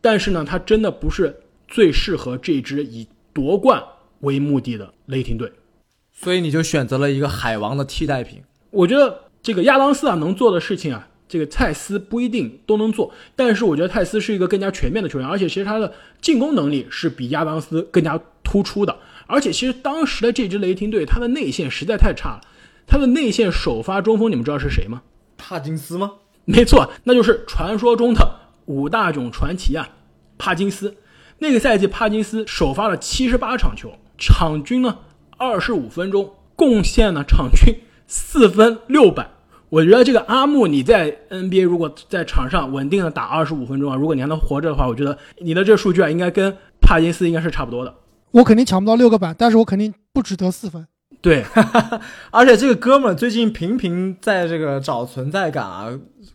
但是呢，他真的不是最适合这支以夺冠为目的的雷霆队。所以你就选择了一个海王的替代品。我觉得这个亚当斯啊能做的事情啊，这个泰斯不一定都能做。但是我觉得泰斯是一个更加全面的球员，而且其实他的进攻能力是比亚当斯更加突出的。而且其实当时的这支雷霆队，他的内线实在太差了。他的内线首发中锋，你们知道是谁吗？帕金斯吗？没错，那就是传说中的五大囧传奇啊，帕金斯。那个赛季，帕金斯首发了七十八场球，场均呢二十五分钟，贡献呢场均四分六板。我觉得这个阿木，你在 NBA 如果在场上稳定的打二十五分钟啊，如果你还能活着的话，我觉得你的这个数据啊，应该跟帕金斯应该是差不多的。我肯定抢不到六个板，但是我肯定不只得四分。对，*laughs* 而且这个哥们儿最近频频在这个找存在感啊，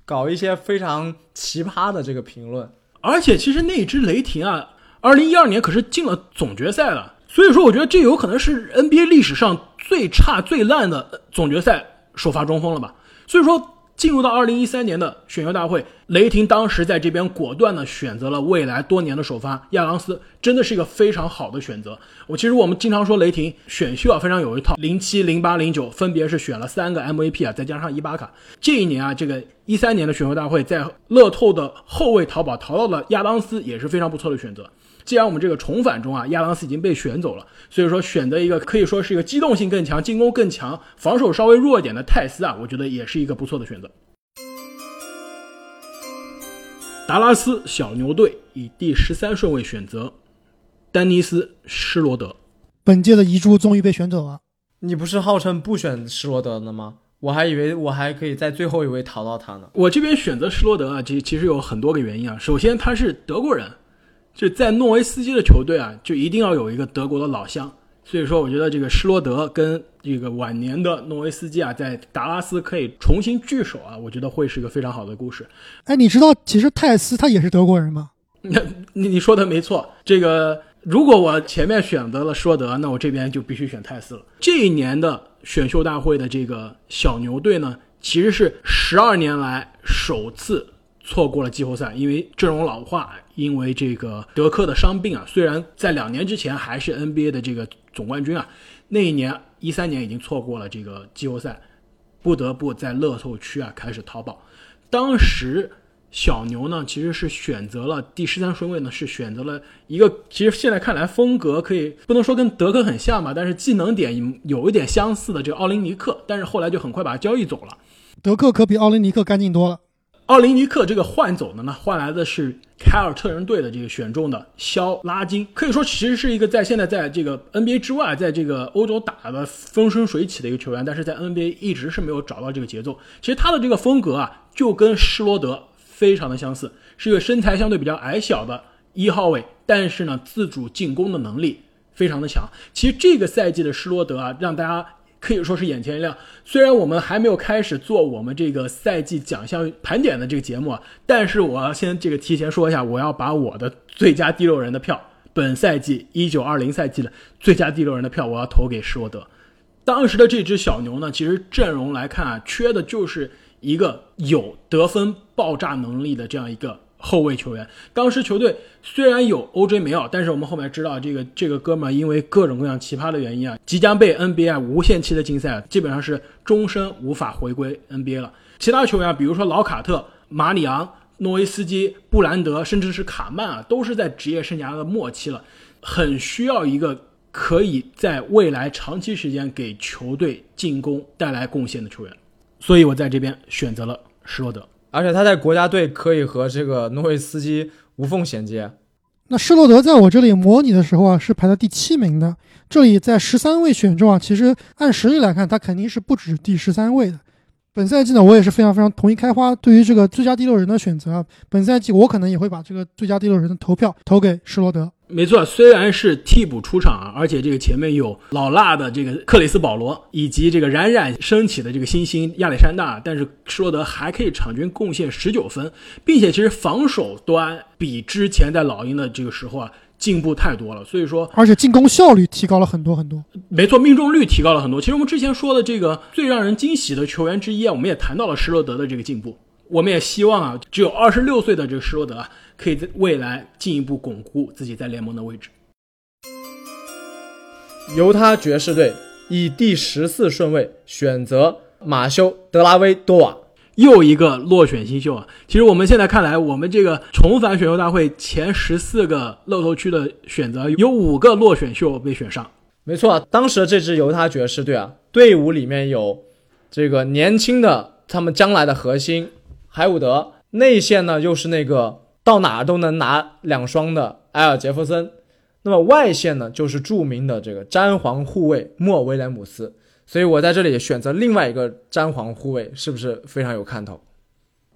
搞一些非常奇葩的这个评论。而且其实那支雷霆啊，二零一二年可是进了总决赛了，所以说我觉得这有可能是 NBA 历史上最差最烂的总决赛首发中锋了吧。所以说。进入到二零一三年的选秀大会，雷霆当时在这边果断的选择了未来多年的首发亚当斯，真的是一个非常好的选择。我其实我们经常说雷霆选秀啊非常有一套，零七、零八、零九分别是选了三个 MVP 啊，再加上伊巴卡。这一年啊，这个一三年的选秀大会在乐透的后卫淘宝淘到了亚当斯，也是非常不错的选择。既然我们这个重返中啊，亚当斯已经被选走了，所以说选择一个可以说是一个机动性更强、进攻更强、防守稍微弱一点的泰斯啊，我觉得也是一个不错的选择。达拉斯小牛队以第十三顺位选择丹尼斯施罗德，本届的遗珠终于被选走了。你不是号称不选施罗德的吗？我还以为我还可以在最后一位淘到他呢。我这边选择施罗德啊，其其实有很多个原因啊。首先他是德国人。就在诺维斯基的球队啊，就一定要有一个德国的老乡。所以说，我觉得这个施罗德跟这个晚年的诺维斯基啊，在达拉斯可以重新聚首啊，我觉得会是一个非常好的故事。哎，你知道其实泰斯他也是德国人吗？那 *laughs* 你你说的没错。这个如果我前面选择了施罗德，那我这边就必须选泰斯了。这一年的选秀大会的这个小牛队呢，其实是十二年来首次错过了季后赛，因为阵容老化。因为这个德克的伤病啊，虽然在两年之前还是 NBA 的这个总冠军啊，那一年一三年已经错过了这个季后赛，不得不在乐透区啊开始淘宝。当时小牛呢其实是选择了第十三顺位呢，是选择了一个其实现在看来风格可以不能说跟德克很像吧，但是技能点有一点相似的这个奥林尼克，但是后来就很快把他交易走了。德克可比奥林尼克干净多了。奥林尼克这个换走的呢，换来的是凯尔特人队的这个选中的肖拉金，可以说其实是一个在现在在这个 NBA 之外，在这个欧洲打的风生水起的一个球员，但是在 NBA 一直是没有找到这个节奏。其实他的这个风格啊，就跟施罗德非常的相似，是一个身材相对比较矮小的一号位，但是呢，自主进攻的能力非常的强。其实这个赛季的施罗德啊，让大家。可以说是眼前一亮。虽然我们还没有开始做我们这个赛季奖项盘点的这个节目啊，但是我要先这个提前说一下，我要把我的最佳第六人的票，本赛季一九二零赛季的最佳第六人的票，我要投给施罗德。当时的这支小牛呢，其实阵容来看啊，缺的就是一个有得分爆炸能力的这样一个。后卫球员，当时球队虽然有 OJ 梅奥，但是我们后面知道这个这个哥们儿因为各种各样奇葩的原因啊，即将被 NBA 无限期的禁赛，基本上是终身无法回归 NBA 了。其他球员，比如说老卡特、马里昂、诺维斯基、布兰德，甚至是卡曼啊，都是在职业生涯的末期了，很需要一个可以在未来长期时间给球队进攻带来贡献的球员。所以我在这边选择了施罗德。而且他在国家队可以和这个诺维斯基无缝衔接。那施罗德在我这里模拟的时候啊，是排在第七名的。这里在十三位选中啊，其实按实力来看，他肯定是不止第十三位的。本赛季呢，我也是非常非常同意开花对于这个最佳第六人的选择啊。本赛季我可能也会把这个最佳第六人的投票投给施罗德。没错，虽然是替补出场啊，而且这个前面有老辣的这个克里斯保罗，以及这个冉冉升起的这个新星亚历山大，但是施罗德还可以场均贡献十九分，并且其实防守端比之前在老鹰的这个时候啊进步太多了，所以说而且进攻效率提高了很多很多。没错，命中率提高了很多。其实我们之前说的这个最让人惊喜的球员之一啊，我们也谈到了施罗德的这个进步。我们也希望啊，只有二十六岁的这个施罗德啊，可以在未来进一步巩固自己在联盟的位置。犹他爵士队以第十四顺位选择马修·德拉维多瓦，又一个落选新秀啊！其实我们现在看来，我们这个重返选秀大会前十四个漏头区的选择，有五个落选秀被选上。没错，当时这支犹他爵士队啊，队伍里面有这个年轻的他们将来的核心海伍德，内线呢又是那个到哪都能拿两双的埃尔杰弗森，那么外线呢就是著名的这个詹皇护卫莫威廉姆斯。所以我在这里选择另外一个詹皇护卫，是不是非常有看头？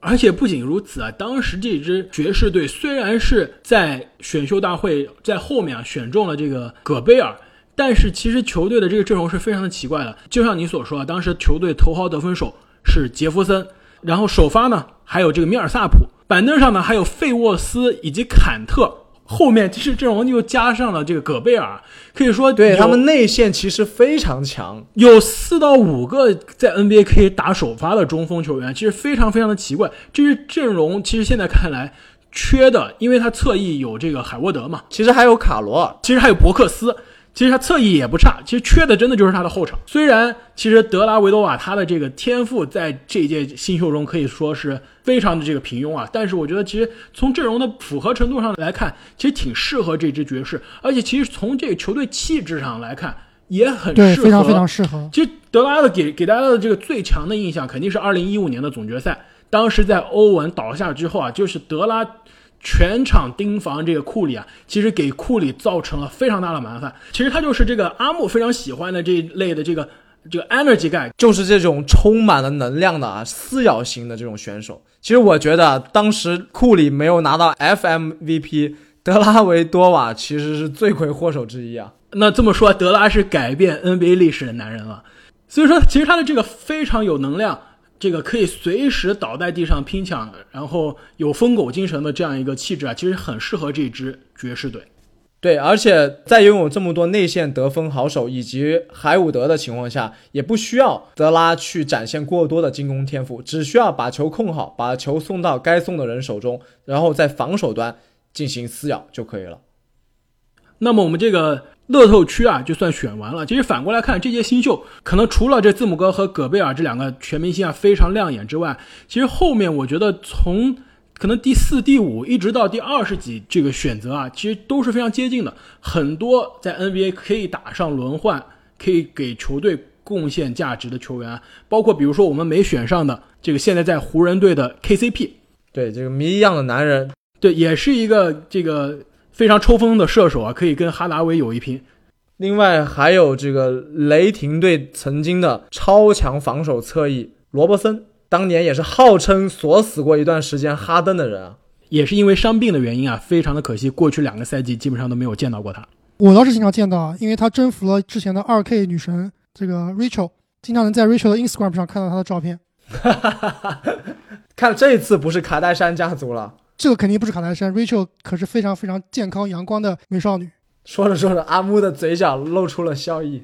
而且不仅如此啊，当时这支爵士队虽然是在选秀大会在后面啊选中了这个戈贝尔，但是其实球队的这个阵容是非常的奇怪的。就像你所说啊，当时球队头号得分手是杰弗森，然后首发呢还有这个米尔萨普，板凳上呢还有费沃斯以及坎特。后面其实阵容又加上了这个戈贝尔，可以说对他们内线其实非常强，有四到五个在 NBA 可以打首发的中锋球员，其实非常非常的奇怪。这支阵容其实现在看来缺的，因为他侧翼有这个海沃德嘛，其实还有卡罗尔，其实还有伯克斯，其实他侧翼也不差，其实缺的真的就是他的后场。虽然其实德拉维多瓦他的这个天赋在这一届新秀中可以说是非常的这个平庸啊，但是我觉得其实从阵容的符合程度上来看，其实挺适合这支爵士，而且其实从这个球队气质上来看也很，适合。非常非常适合。其实德拉的给给大家的这个最强的印象肯定是二零一五年的总决赛，当时在欧文倒下之后啊，就是德拉全场盯防这个库里啊，其实给库里造成了非常大的麻烦。其实他就是这个阿木非常喜欢的这一类的这个这个 energy guy，就是这种充满了能量的啊，撕咬型的这种选手。其实我觉得啊当时库里没有拿到 FMVP，德拉维多瓦其实是罪魁祸首之一啊。那这么说，德拉是改变 NBA 历史的男人了。所以说，其实他的这个非常有能量，这个可以随时倒在地上拼抢，然后有疯狗精神的这样一个气质啊，其实很适合这支爵士队。对，而且在拥有这么多内线得分好手以及海伍德的情况下，也不需要德拉去展现过多的进攻天赋，只需要把球控好，把球送到该送的人手中，然后在防守端进行撕咬就可以了。那么我们这个乐透区啊，就算选完了。其实反过来看，这届新秀可能除了这字母哥和戈贝尔这两个全明星啊非常亮眼之外，其实后面我觉得从可能第四、第五一直到第二十几这个选择啊，其实都是非常接近的。很多在 NBA 可以打上轮换，可以给球队贡献价值的球员啊，包括比如说我们没选上的这个现在在湖人队的 KCP，对，这个谜一样的男人，对，也是一个这个非常抽风的射手啊，可以跟哈达威有一拼。另外还有这个雷霆队曾经的超强防守侧翼罗伯森，当年也是号称锁死过一段时间哈登的人啊。也是因为伤病的原因啊，非常的可惜，过去两个赛季基本上都没有见到过他。我倒是经常见到啊，因为他征服了之前的二 K 女神这个 Rachel，经常能在 Rachel 的 Instagram 上看到他的照片。*laughs* 看这次不是卡戴珊家族了。这个肯定不是卡戴珊，Rachel 可是非常非常健康阳光的美少女。说着说着，阿木的嘴角露出了笑意。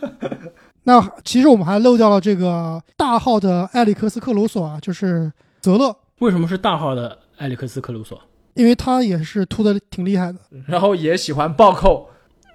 *laughs* 那其实我们还漏掉了这个大号的埃里克斯·克鲁索啊，就是泽勒，为什么是大号的埃里克斯·克鲁索？因为他也是秃的挺厉害的。然后也喜欢暴扣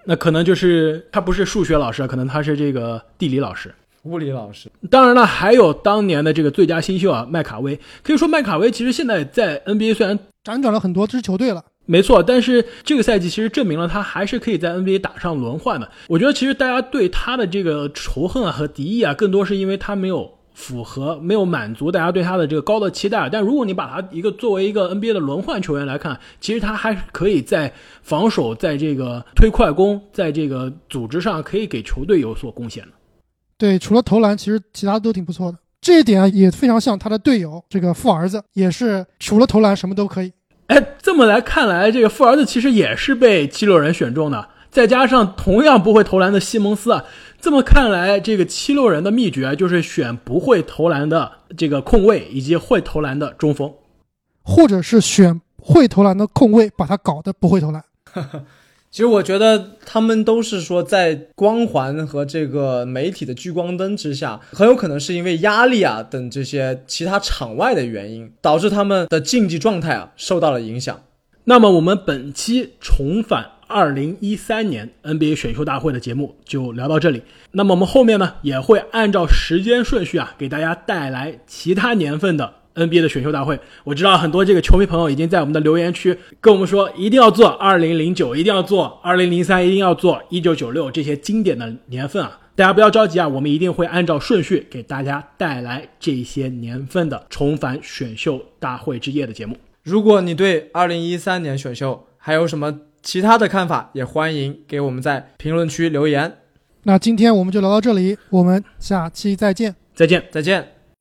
那可能就是他不是数学老师，可能他是这个地理老师。物理老师。当然了，还有当年的这个最佳新秀啊，麦卡威。可以说，麦卡威其实现在在 NBA 虽然辗转了很多支球队了。没错，但是这个赛季其实证明了他还是可以在 NBA 打上轮换的。我觉得其实大家对他的这个仇恨啊和敌意啊，更多是因为他没有符合、没有满足大家对他的这个高的期待。但如果你把他一个作为一个 NBA 的轮换球员来看，其实他还是可以在防守、在这个推快攻、在这个组织上可以给球队有所贡献的。对，除了投篮，其实其他都挺不错的。这一点啊，也非常像他的队友这个富儿子，也是除了投篮什么都可以。哎，这么来看来，这个富儿子其实也是被七六人选中的，再加上同样不会投篮的西蒙斯啊，这么看来，这个七六人的秘诀就是选不会投篮的这个控卫以及会投篮的中锋。或者是选会投篮的控卫，把他搞得不会投篮。*laughs* 其实我觉得他们都是说，在光环和这个媒体的聚光灯之下，很有可能是因为压力啊等这些其他场外的原因，导致他们的竞技状态啊受到了影响。那么我们本期重返二零一三年 NBA 选秀大会的节目就聊到这里。那么我们后面呢也会按照时间顺序啊，给大家带来其他年份的。NBA 的选秀大会，我知道很多这个球迷朋友已经在我们的留言区跟我们说，一定要做2009，一定要做2003，一定要做1996这些经典的年份啊！大家不要着急啊，我们一定会按照顺序给大家带来这些年份的重返选秀大会之夜的节目。如果你对2013年选秀还有什么其他的看法，也欢迎给我们在评论区留言。那今天我们就聊到这里，我们下期再见，再见，再见。